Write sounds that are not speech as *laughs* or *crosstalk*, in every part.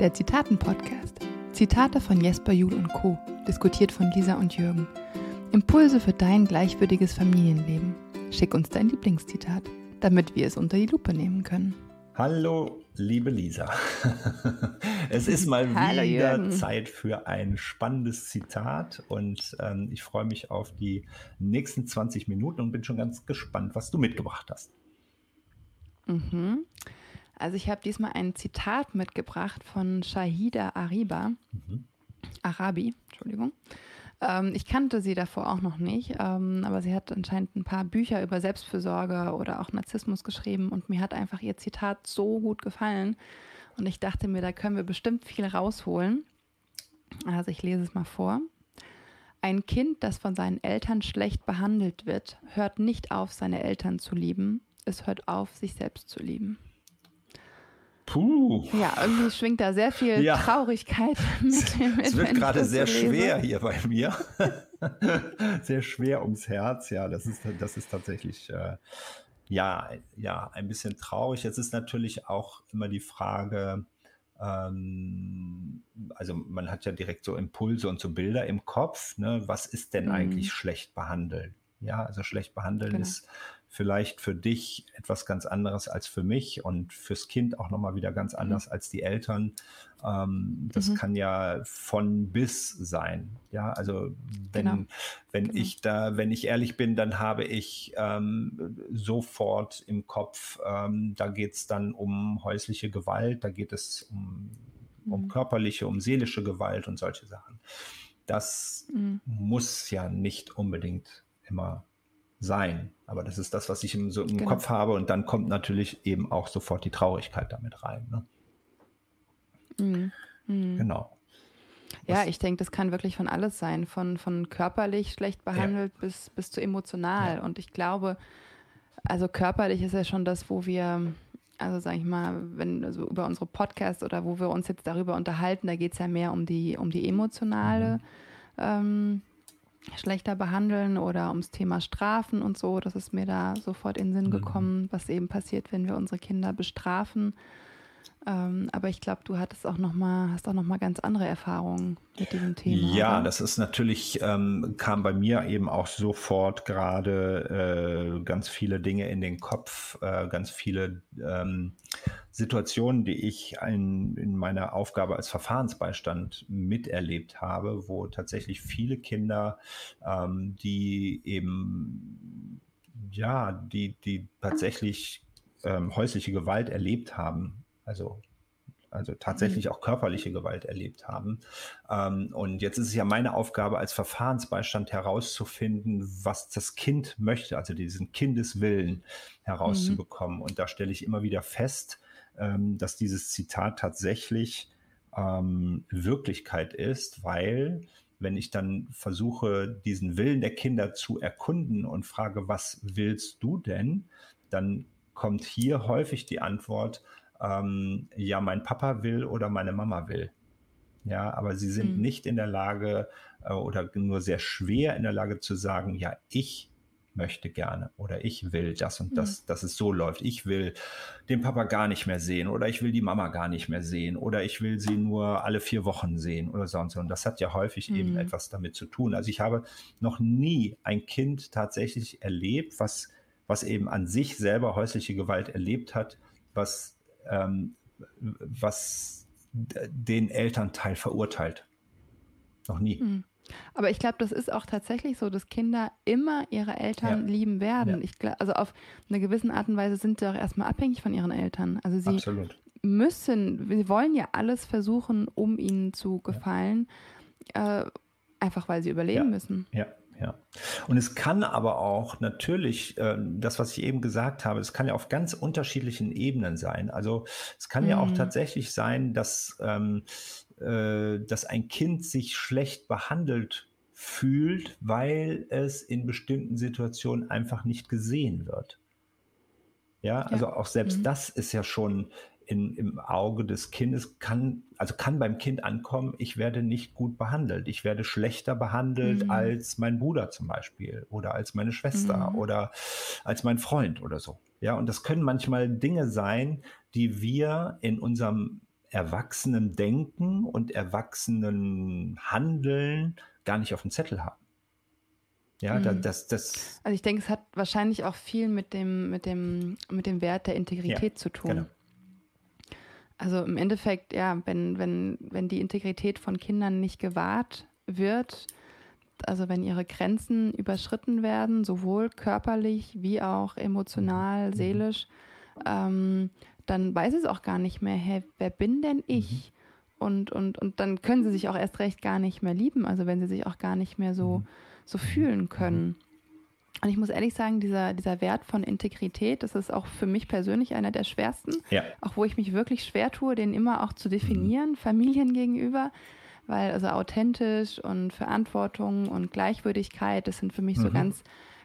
der Zitaten-Podcast. Zitate von Jesper Juhl und Co., diskutiert von Lisa und Jürgen. Impulse für dein gleichwürdiges Familienleben. Schick uns dein Lieblingszitat, damit wir es unter die Lupe nehmen können. Hallo, liebe Lisa. *laughs* es ist mal Hallo, wieder Jürgen. Zeit für ein spannendes Zitat und ähm, ich freue mich auf die nächsten 20 Minuten und bin schon ganz gespannt, was du mitgebracht hast. Mhm. Also ich habe diesmal ein Zitat mitgebracht von Shahida Ariba, mhm. Arabi, Entschuldigung. Ähm, ich kannte sie davor auch noch nicht, ähm, aber sie hat anscheinend ein paar Bücher über Selbstfürsorge oder auch Narzissmus geschrieben und mir hat einfach ihr Zitat so gut gefallen und ich dachte mir, da können wir bestimmt viel rausholen. Also ich lese es mal vor. Ein Kind, das von seinen Eltern schlecht behandelt wird, hört nicht auf, seine Eltern zu lieben. Es hört auf, sich selbst zu lieben. Puh. Ja, irgendwie schwingt da sehr viel ja. Traurigkeit *laughs* mit. mit es wird gerade sehr so schwer hier bei mir. *laughs* sehr schwer ums Herz. Ja, das ist, das ist tatsächlich äh, ja, ja, ein bisschen traurig. Jetzt ist natürlich auch immer die Frage, ähm, also man hat ja direkt so Impulse und so Bilder im Kopf. Ne? Was ist denn mhm. eigentlich schlecht behandelt? Ja, also schlecht behandeln genau. ist vielleicht für dich etwas ganz anderes als für mich und fürs Kind auch nochmal wieder ganz mhm. anders mhm. als die Eltern. Ähm, das mhm. kann ja von bis sein. Ja, also wenn, genau. wenn genau. ich da, wenn ich ehrlich bin, dann habe ich ähm, sofort im Kopf, ähm, da geht es dann um häusliche Gewalt, da geht es um, mhm. um körperliche, um seelische Gewalt und solche Sachen. Das mhm. muss ja nicht unbedingt immer sein. Aber das ist das, was ich im, so im genau. Kopf habe. Und dann kommt natürlich eben auch sofort die Traurigkeit damit rein. Ne? Mhm. Mhm. Genau. Ja, ich denke, das kann wirklich von alles sein, von, von körperlich schlecht behandelt ja. bis, bis zu emotional. Ja. Und ich glaube, also körperlich ist ja schon das, wo wir, also sag ich mal, wenn also über unsere Podcasts oder wo wir uns jetzt darüber unterhalten, da geht es ja mehr um die, um die emotionale mhm. ähm, schlechter behandeln oder ums Thema Strafen und so. Das ist mir da sofort in den Sinn mhm. gekommen, was eben passiert, wenn wir unsere Kinder bestrafen. Ähm, aber ich glaube, du hattest auch noch mal, hast auch noch mal ganz andere Erfahrungen mit diesem Thema. Ja, oder? das ist natürlich, ähm, kam bei mir eben auch sofort gerade äh, ganz viele Dinge in den Kopf, äh, ganz viele ähm, Situationen, die ich in, in meiner Aufgabe als Verfahrensbeistand miterlebt habe, wo tatsächlich viele Kinder, ähm, die eben, ja, die, die tatsächlich ähm, häusliche Gewalt erlebt haben, also also tatsächlich mhm. auch körperliche Gewalt erlebt haben. Ähm, und jetzt ist es ja meine Aufgabe als Verfahrensbeistand herauszufinden, was das Kind möchte, also diesen Kindeswillen herauszubekommen. Mhm. Und da stelle ich immer wieder fest, ähm, dass dieses Zitat tatsächlich ähm, Wirklichkeit ist, weil wenn ich dann versuche, diesen Willen der Kinder zu erkunden und frage, was willst du denn, dann kommt hier häufig die Antwort, ähm, ja, mein Papa will oder meine Mama will. Ja, aber sie sind mhm. nicht in der Lage äh, oder nur sehr schwer in der Lage zu sagen, ja, ich möchte gerne oder ich will das und das, mhm. dass es so läuft. Ich will den Papa gar nicht mehr sehen oder ich will die Mama gar nicht mehr sehen oder ich will sie nur alle vier Wochen sehen oder sonst. Und das hat ja häufig mhm. eben etwas damit zu tun. Also ich habe noch nie ein Kind tatsächlich erlebt, was, was eben an sich selber häusliche Gewalt erlebt hat, was ähm, was den Elternteil verurteilt. Noch nie. Mhm. Aber ich glaube, das ist auch tatsächlich so, dass Kinder immer ihre Eltern ja. lieben werden. Ja. Ich glaub, also auf eine gewisse Art und Weise sind sie auch erstmal abhängig von ihren Eltern. Also sie Absolut. müssen, sie wollen ja alles versuchen, um ihnen zu gefallen, ja. äh, einfach weil sie überleben müssen. Ja, ja. Und es kann aber auch natürlich, äh, das, was ich eben gesagt habe, es kann ja auf ganz unterschiedlichen Ebenen sein. Also es kann mhm. ja auch mhm. tatsächlich sein, dass, ähm, äh, dass ein Kind sich schlecht behandelt fühlt, weil es in bestimmten Situationen einfach nicht gesehen wird. Ja, also ja. auch selbst mhm. das ist ja schon in, im Auge des Kindes kann, also kann beim Kind ankommen, ich werde nicht gut behandelt. Ich werde schlechter behandelt mhm. als mein Bruder zum Beispiel oder als meine Schwester mhm. oder als mein Freund oder so. Ja, und das können manchmal Dinge sein, die wir in unserem erwachsenen Denken und erwachsenen Handeln gar nicht auf dem Zettel haben. Ja, mhm. das, das. Also ich denke, es hat wahrscheinlich auch viel mit dem, mit dem, mit dem Wert der Integrität ja, zu tun. Genau. Also im Endeffekt, ja, wenn, wenn, wenn die Integrität von Kindern nicht gewahrt wird, also wenn ihre Grenzen überschritten werden, sowohl körperlich wie auch emotional, mhm. seelisch, ähm, dann weiß es auch gar nicht mehr, hey, wer bin denn ich? Mhm. Und, und, und dann können sie sich auch erst recht gar nicht mehr lieben, also wenn sie sich auch gar nicht mehr so, mhm. so fühlen können. Und ich muss ehrlich sagen, dieser, dieser Wert von Integrität, das ist auch für mich persönlich einer der schwersten, ja. auch wo ich mich wirklich schwer tue, den immer auch zu definieren, mhm. Familien gegenüber, weil also authentisch und Verantwortung und Gleichwürdigkeit, das sind für mich mhm. so ganz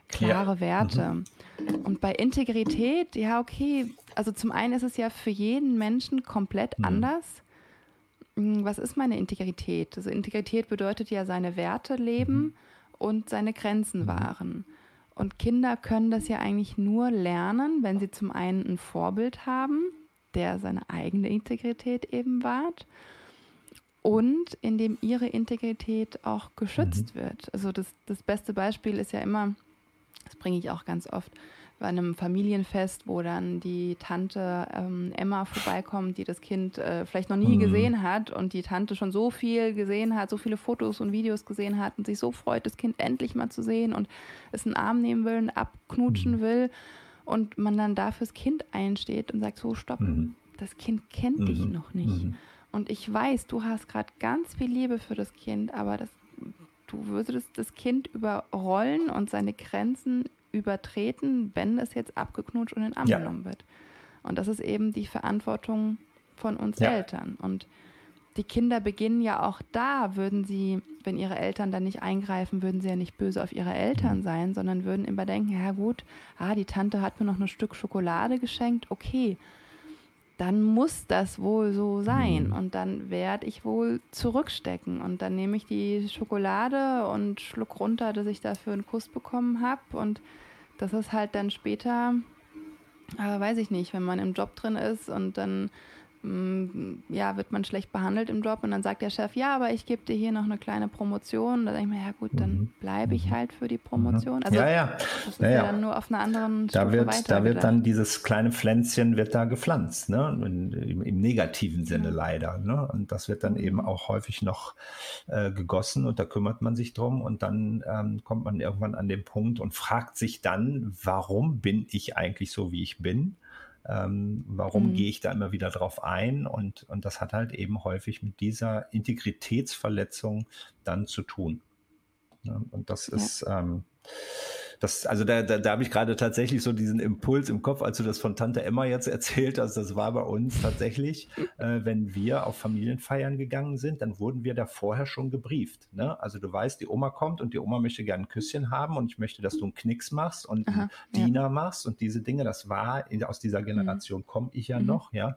klare ja. Werte. Mhm. Und bei Integrität, ja, okay, also zum einen ist es ja für jeden Menschen komplett mhm. anders. Hm, was ist meine Integrität? Also Integrität bedeutet ja seine Werte leben mhm. und seine Grenzen mhm. wahren. Und Kinder können das ja eigentlich nur lernen, wenn sie zum einen ein Vorbild haben, der seine eigene Integrität eben wahrt und indem ihre Integrität auch geschützt mhm. wird. Also das, das beste Beispiel ist ja immer, das bringe ich auch ganz oft, bei einem Familienfest, wo dann die Tante ähm, Emma vorbeikommt, die das Kind äh, vielleicht noch nie mhm. gesehen hat und die Tante schon so viel gesehen hat, so viele Fotos und Videos gesehen hat und sich so freut, das Kind endlich mal zu sehen und es einen Arm nehmen will und abknutschen mhm. will und man dann da fürs Kind einsteht und sagt, so stopp, mhm. das Kind kennt dich mhm. noch nicht. Mhm. Und ich weiß, du hast gerade ganz viel Liebe für das Kind, aber das, du würdest das Kind überrollen und seine Grenzen übertreten, wenn es jetzt abgeknutscht und in Arm ja. genommen wird. Und das ist eben die Verantwortung von uns ja. Eltern. Und die Kinder beginnen ja auch da, würden sie, wenn ihre Eltern dann nicht eingreifen, würden sie ja nicht böse auf ihre Eltern mhm. sein, sondern würden immer denken, ja gut, ah, die Tante hat mir noch ein Stück Schokolade geschenkt, okay, dann muss das wohl so sein. Mhm. Und dann werde ich wohl zurückstecken. Und dann nehme ich die Schokolade und schluck runter, dass ich dafür einen Kuss bekommen habe. Und das ist halt dann später, äh, weiß ich nicht, wenn man im Job drin ist und dann ja, wird man schlecht behandelt im Job und dann sagt der Chef, ja, aber ich gebe dir hier noch eine kleine Promotion. Da denke ich mir, ja gut, dann mhm. bleibe ich mhm. halt für die Promotion. Also ja, ja. das ist ja, ja, dann nur auf einer anderen da wird, Da wird dann dieses kleine Pflänzchen wird da gepflanzt, ne? Im, im negativen Sinne ja. leider. Ne? Und das wird dann eben auch häufig noch äh, gegossen und da kümmert man sich drum und dann ähm, kommt man irgendwann an den Punkt und fragt sich dann, warum bin ich eigentlich so, wie ich bin? Ähm, warum mhm. gehe ich da immer wieder drauf ein? Und, und das hat halt eben häufig mit dieser Integritätsverletzung dann zu tun. Ja, und das ja. ist, ähm, das, also da, da, da habe ich gerade tatsächlich so diesen Impuls im Kopf, als du das von Tante Emma jetzt *laughs* erzählt hast, das war bei uns tatsächlich, äh, wenn wir auf Familienfeiern gegangen sind, dann wurden wir da vorher schon gebrieft. Ne? Also du weißt, die Oma kommt und die Oma möchte gerne ein Küsschen haben und ich möchte, dass du einen Knicks machst und Aha, einen Diener ja. machst und diese Dinge, das war, in, aus dieser Generation mhm. komme ich ja mhm. noch, ja.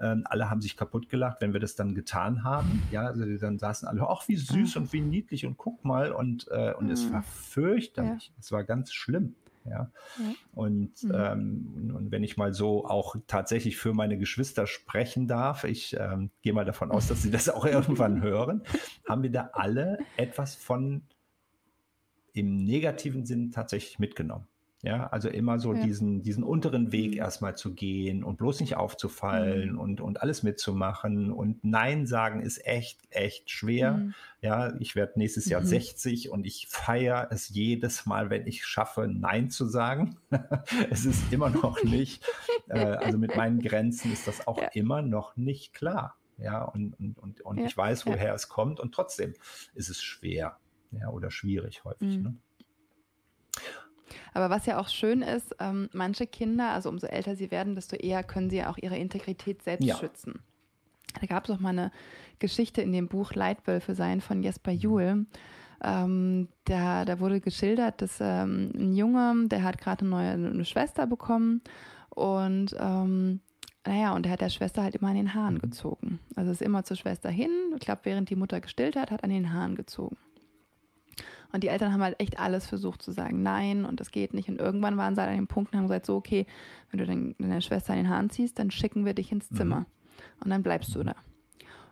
Ähm, alle haben sich kaputt gelacht, wenn wir das dann getan haben, ja, also dann saßen alle, ach, wie süß mhm. und wie niedlich und guck mal und, äh, und es war mhm. fürchterlich, ja. es war ganz ganz schlimm. Ja. ja. Und, mhm. ähm, und wenn ich mal so auch tatsächlich für meine Geschwister sprechen darf, ich ähm, gehe mal davon aus, dass sie das auch irgendwann *laughs* hören, haben wir da alle etwas von im negativen Sinn tatsächlich mitgenommen. Ja, also immer so ja. diesen, diesen unteren Weg mhm. erstmal zu gehen und bloß nicht aufzufallen mhm. und, und alles mitzumachen. Und Nein sagen ist echt, echt schwer. Mhm. Ja, ich werde nächstes Jahr 60 mhm. und ich feiere es jedes Mal, wenn ich schaffe, Nein zu sagen. *laughs* es ist immer noch *laughs* nicht, äh, also mit meinen Grenzen ist das auch ja. immer noch nicht klar. Ja, und, und, und, und ja. ich weiß, woher es kommt und trotzdem ist es schwer. Ja, oder schwierig häufig. Mhm. Ne? Aber was ja auch schön ist, ähm, manche Kinder, also umso älter sie werden, desto eher können sie ja auch ihre Integrität selbst ja. schützen. Da gab es auch mal eine Geschichte in dem Buch Leitwölfe sein von Jesper Juhl. Ähm, da, da wurde geschildert, dass ähm, ein Junge, der hat gerade eine neue eine Schwester bekommen und ähm, naja, und er hat der Schwester halt immer an den Haaren gezogen. Also ist immer zur Schwester hin, ich glaube, während die Mutter gestillt hat, hat an den Haaren gezogen. Und die Eltern haben halt echt alles versucht zu sagen, nein, und das geht nicht. Und irgendwann waren sie halt an dem Punkt und haben gesagt, so, okay, wenn du deine Schwester an den Haaren ziehst, dann schicken wir dich ins mhm. Zimmer. Mhm. Und dann bleibst du da.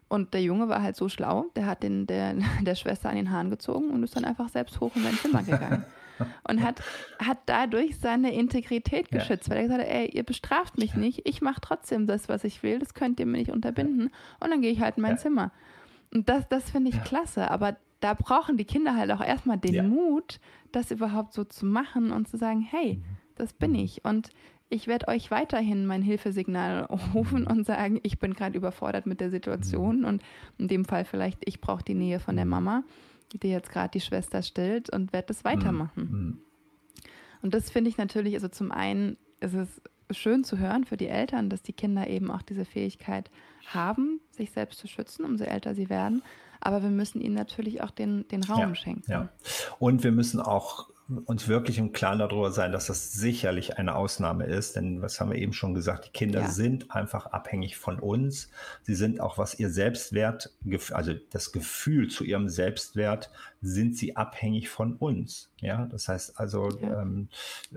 Und der Junge war halt so schlau, der hat den, der, *laughs* der Schwester an den Haaren gezogen und ist dann einfach selbst hoch in sein Zimmer gegangen. *laughs* und hat, hat dadurch seine Integrität geschützt, ja. weil er gesagt hat, ey, ihr bestraft mich nicht, ich mache trotzdem das, was ich will, das könnt ihr mir nicht unterbinden und dann gehe ich halt in mein ja. Zimmer. Und das, das finde ich ja. klasse, aber da brauchen die Kinder halt auch erstmal den Mut, das überhaupt so zu machen und zu sagen, hey, mhm. das bin mhm. ich und ich werde euch weiterhin mein Hilfesignal *laughs* rufen und sagen, ich bin gerade überfordert mit der Situation mhm. und in dem Fall vielleicht, ich brauche die Nähe von der Mama die jetzt gerade die Schwester stillt und werde das weitermachen. Und das finde ich natürlich, also zum einen ist es schön zu hören für die Eltern, dass die Kinder eben auch diese Fähigkeit haben, sich selbst zu schützen, umso älter sie werden. Aber wir müssen ihnen natürlich auch den, den Raum ja, schenken. Ja. Und wir müssen auch uns wirklich im Klaren darüber sein, dass das sicherlich eine Ausnahme ist, denn was haben wir eben schon gesagt, die Kinder ja. sind einfach abhängig von uns. Sie sind auch, was ihr Selbstwert, also das Gefühl zu ihrem Selbstwert, sind sie abhängig von uns. Ja, das heißt also, ja. ähm,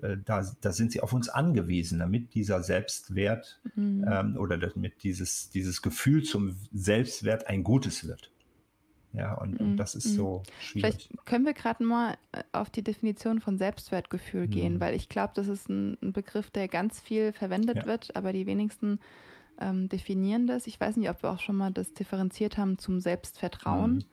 äh, da, da sind sie auf uns angewiesen, damit dieser Selbstwert mhm. ähm, oder damit dieses, dieses Gefühl zum Selbstwert ein gutes wird. Ja, und, und mhm, das ist mhm. so schwierig. Vielleicht können wir gerade mal äh, auf die Definition von Selbstwertgefühl mhm. gehen, weil ich glaube, das ist ein, ein, Begriff, der ganz viel verwendet ja. wird, aber die wenigsten ähm, definieren das. Ich weiß nicht, ob wir auch schon mal das differenziert haben zum Selbstvertrauen, mhm.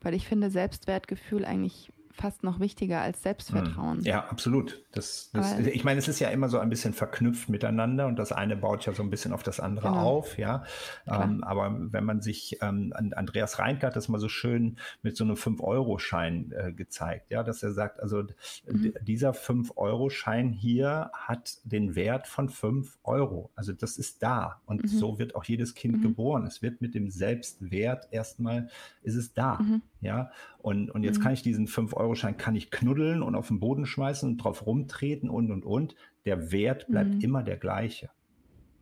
weil ich finde Selbstwertgefühl eigentlich fast noch wichtiger als Selbstvertrauen. Hm. Ja, absolut. Das, das, ich meine, es ist ja immer so ein bisschen verknüpft miteinander und das eine baut ja so ein bisschen auf das andere genau. auf, ja. Ähm, aber wenn man sich, ähm, Andreas Reinke hat das mal so schön mit so einem 5-Euro-Schein äh, gezeigt, ja, dass er sagt, also mhm. dieser 5-Euro-Schein hier hat den Wert von 5 Euro. Also das ist da und mhm. so wird auch jedes Kind mhm. geboren. Es wird mit dem Selbstwert erstmal, ist es da, mhm. ja. Und, und jetzt mhm. kann ich diesen 5-Euro-Schein kann ich knuddeln und auf den Boden schmeißen und drauf rumtreten und und und. Der Wert bleibt mhm. immer der gleiche.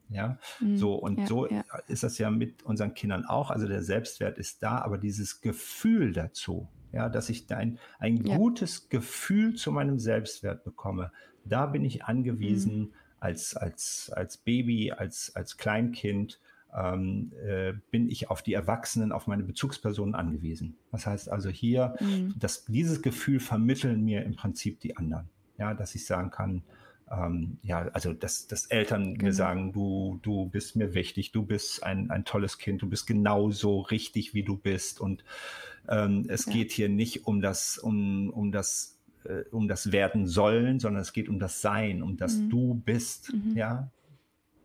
Ja, mhm. so und ja, so ja. ist das ja mit unseren Kindern auch. Also der Selbstwert ist da, aber dieses Gefühl dazu, ja, dass ich ein, ein ja. gutes Gefühl zu meinem Selbstwert bekomme, da bin ich angewiesen mhm. als, als, als Baby, als, als Kleinkind ähm, äh, bin ich auf die Erwachsenen, auf meine Bezugspersonen angewiesen. Das heißt also hier, mhm. dass dieses Gefühl vermitteln mir im Prinzip die anderen. Ja, dass ich sagen kann, ähm, ja, also dass, dass Eltern genau. mir sagen, du, du bist mir wichtig, du bist ein, ein tolles Kind, du bist genauso richtig, wie du bist. Und ähm, es ja. geht hier nicht um das, um, um das äh, um das Werden sollen, sondern es geht um das Sein, um das mhm. Du bist, mhm. ja,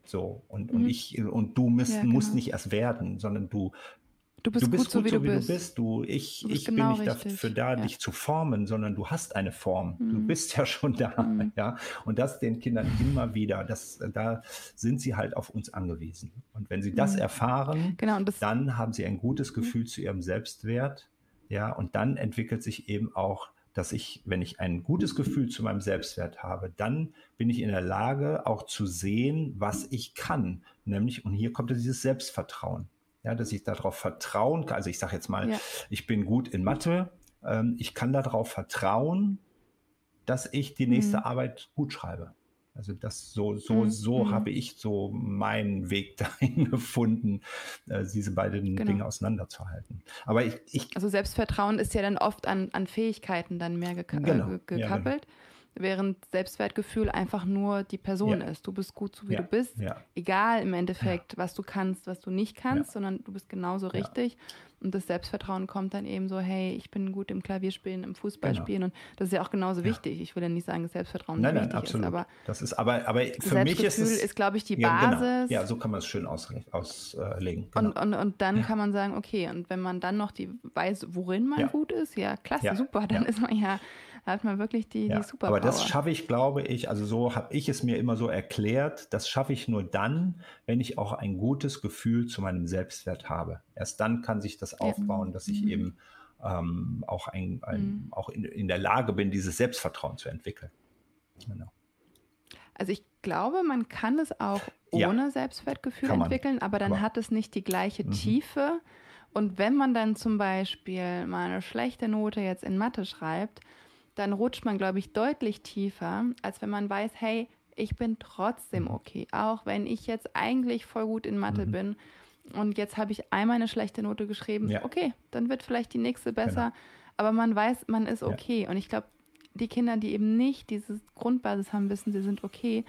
so, und, mhm. und ich und du musst, ja, genau. musst nicht erst werden, sondern du, du bist, du bist gut, so, wie, so, wie, du, bist. bist. Du, ich du ich genau bin nicht richtig. dafür da, ja. dich zu formen, sondern du hast eine Form. Mhm. Du bist ja schon da. Mhm. Ja? Und das den Kindern immer wieder, das, da sind sie halt auf uns angewiesen. Und wenn sie das mhm. erfahren, genau, das dann haben sie ein gutes mhm. Gefühl zu ihrem Selbstwert. Ja, und dann entwickelt sich eben auch dass ich, wenn ich ein gutes Gefühl zu meinem Selbstwert habe, dann bin ich in der Lage, auch zu sehen, was ich kann. Nämlich, und hier kommt dieses Selbstvertrauen. Ja, dass ich darauf vertrauen kann. Also ich sage jetzt mal, ja. ich bin gut in Mathe. Ähm, ich kann darauf vertrauen, dass ich die nächste mhm. Arbeit gut schreibe. Also das so, so, mhm. so mhm. habe ich so meinen Weg *laughs* dahin gefunden, äh, diese beiden genau. Dinge auseinanderzuhalten. Aber ich, ich, Also Selbstvertrauen ist ja dann oft an, an Fähigkeiten dann mehr geka genau. äh, gekappelt. Ja, genau während Selbstwertgefühl einfach nur die Person ja. ist. Du bist gut, so wie ja. du bist. Ja. Egal im Endeffekt, was du kannst, was du nicht kannst, sondern du bist genauso richtig. Und das Selbstvertrauen kommt dann eben so, hey, ich bin gut im Klavierspielen, im Fußballspielen. Genau. Und das ist ja auch genauso wichtig. Ich will ja nicht sagen, dass Selbstvertrauen nein, nein, wichtig absolut. ist. Aber das ist aber, aber für mich ist es, ist, glaube ich, die ja, Basis. Genau. Ja, so kann man es schön auslegen. Auslegen. Genau. Und, und, und dann kann man sagen, okay, und wenn man dann noch die weiß, worin man gut ist, ja, klasse, super, dann ist man ja da hat man wirklich die, ja, die Superpower. Aber das schaffe ich, glaube ich, also so habe ich es mir immer so erklärt, das schaffe ich nur dann, wenn ich auch ein gutes Gefühl zu meinem Selbstwert habe. Erst dann kann sich das aufbauen, dass ich mhm. eben ähm, auch, ein, ein mhm. auch in, in der Lage bin, dieses Selbstvertrauen zu entwickeln. Genau. Also ich glaube, man kann es auch ohne ja, Selbstwertgefühl entwickeln, aber dann aber, hat es nicht die gleiche mhm. Tiefe. Und wenn man dann zum Beispiel mal eine schlechte Note jetzt in Mathe schreibt, dann rutscht man, glaube ich, deutlich tiefer, als wenn man weiß, hey, ich bin trotzdem mhm. okay. Auch wenn ich jetzt eigentlich voll gut in Mathe mhm. bin, und jetzt habe ich einmal eine schlechte Note geschrieben. Ja. Okay, dann wird vielleicht die nächste besser. Genau. Aber man weiß, man ist okay. Ja. Und ich glaube, die Kinder, die eben nicht diese Grundbasis haben, wissen, sie sind okay,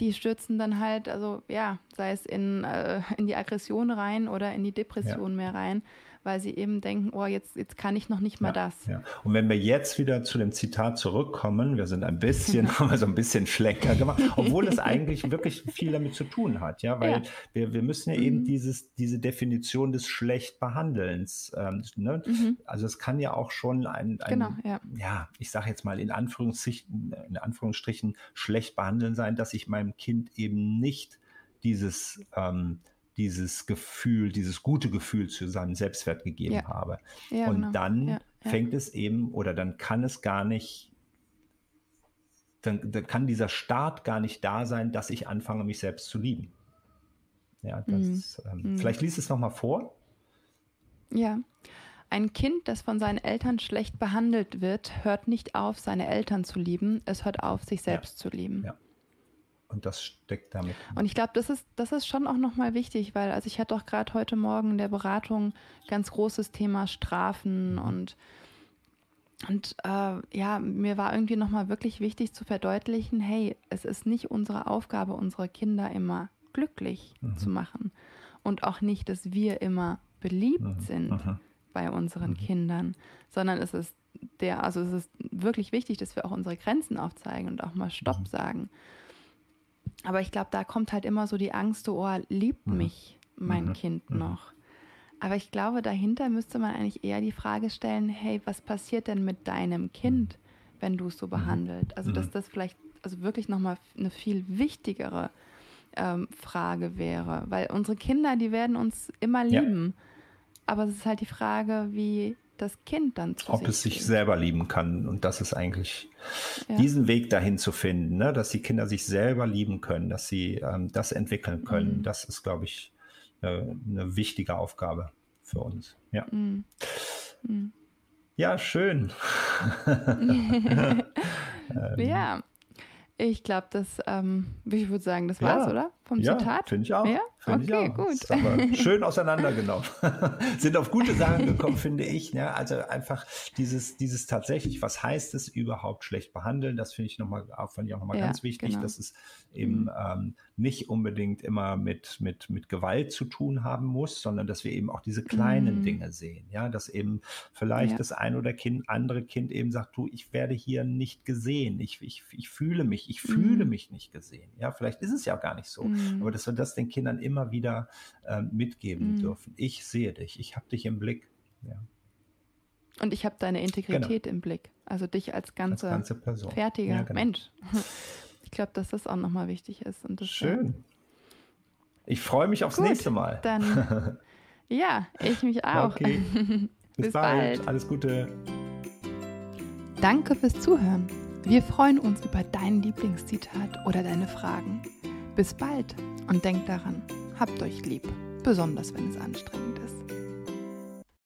die stürzen dann halt, also ja, sei es in, äh, in die Aggression rein oder in die Depression ja. mehr rein weil sie eben denken, oh, jetzt, jetzt kann ich noch nicht mal ja, das. Ja. Und wenn wir jetzt wieder zu dem Zitat zurückkommen, wir sind ein bisschen, *laughs* haben wir so ein bisschen Schlenker gemacht, obwohl es *laughs* eigentlich wirklich viel damit zu tun hat, ja, weil ja. Wir, wir müssen ja mhm. eben dieses, diese Definition des Schlechtbehandelns, ähm, ne? Mhm. also es kann ja auch schon ein, ein genau, ja. ja, ich sage jetzt mal in Anführungsstrichen, in Anführungsstrichen schlecht behandeln sein, dass ich meinem Kind eben nicht dieses ähm, dieses Gefühl, dieses gute Gefühl zu seinem Selbstwert gegeben ja. habe. Ja, und genau. dann ja, fängt es eben oder dann kann es gar nicht, dann, dann, kann dieser Start gar nicht da sein, dass ich anfange, mich selbst zu lieben. Ja, das, mhm. ähm, mhm. vielleicht liest es nochmal vor. Ja. Ein Kind, das von seinen Eltern schlecht behandelt wird, hört nicht auf, seine Eltern zu lieben. Es hört auf, sich selbst zu lieben. Ja. Und das steckt damit. Und ich glaube, das ist, das ist schon auch nochmal wichtig, weil, also ich hatte auch gerade heute Morgen in der Beratung ganz großes Thema Strafen mhm. und und äh, ja, mir war irgendwie nochmal wirklich wichtig zu verdeutlichen, hey, es ist nicht unsere Aufgabe, unsere Kinder immer glücklich mhm. zu machen. Und auch nicht, dass wir immer beliebt mhm. sind mhm. bei unseren mhm. Kindern, sondern es ist der, also es ist wirklich wichtig, dass wir auch unsere Grenzen aufzeigen und auch mal Stopp mhm. sagen. Aber ich glaube, da kommt halt immer so die Angst, so, oh, liebt mhm. mich mein mhm. Kind mhm. noch? Aber ich glaube, dahinter müsste man eigentlich eher die Frage stellen, hey, was passiert denn mit deinem Kind, wenn du es so mhm. behandelt? Also, dass mhm. das vielleicht also wirklich nochmal eine viel wichtigere ähm, Frage wäre. Weil unsere Kinder, die werden uns immer lieben. Ja. Aber es ist halt die Frage, wie das Kind dann zu Ob sich es sich selber lieben kann. Und das ist eigentlich ja. diesen Weg dahin zu finden, ne? dass die Kinder sich selber lieben können, dass sie ähm, das entwickeln können. Mhm. Das ist, glaube ich, eine, eine, wichtige Aufgabe für uns. Ja, mhm. Mhm. ja schön. *laughs* ja. *laughs* Ich glaube, das, ähm, ich würde sagen, das war's, ja, oder? Vom ja, Zitat? Finde ich auch. Ja? Find okay, ich auch. gut. schön auseinandergenommen. *laughs* Sind auf gute Sachen gekommen, finde ich. Ja, also einfach dieses, dieses tatsächlich, was heißt es überhaupt schlecht behandeln? Das finde ich nochmal, fand ich auch nochmal ja, ganz wichtig, genau. dass es eben mhm. ähm, nicht unbedingt immer mit, mit, mit Gewalt zu tun haben muss, sondern dass wir eben auch diese kleinen mhm. Dinge sehen. Ja, dass eben vielleicht ja. das ein oder kind, andere Kind eben sagt, du, ich werde hier nicht gesehen. Ich, ich, ich fühle mich, ich fühle mhm. mich nicht gesehen. Ja, vielleicht ist es ja gar nicht so. Mhm. Aber dass wir das den Kindern immer wieder äh, mitgeben mhm. dürfen. Ich sehe dich, ich habe dich im Blick. Ja. Und ich habe deine Integrität genau. im Blick. Also dich als ganze, als ganze fertiger ja, genau. Mensch. *laughs* Ich glaube, dass das auch nochmal wichtig ist. Und das Schön. Ich freue mich aufs Gut, nächste Mal. Dann, *laughs* ja, ich mich auch. Okay. *laughs* Bis, Bis bald. bald. Alles Gute. Danke fürs Zuhören. Wir freuen uns über dein Lieblingszitat oder deine Fragen. Bis bald und denkt daran, habt euch lieb, besonders wenn es anstrengend ist.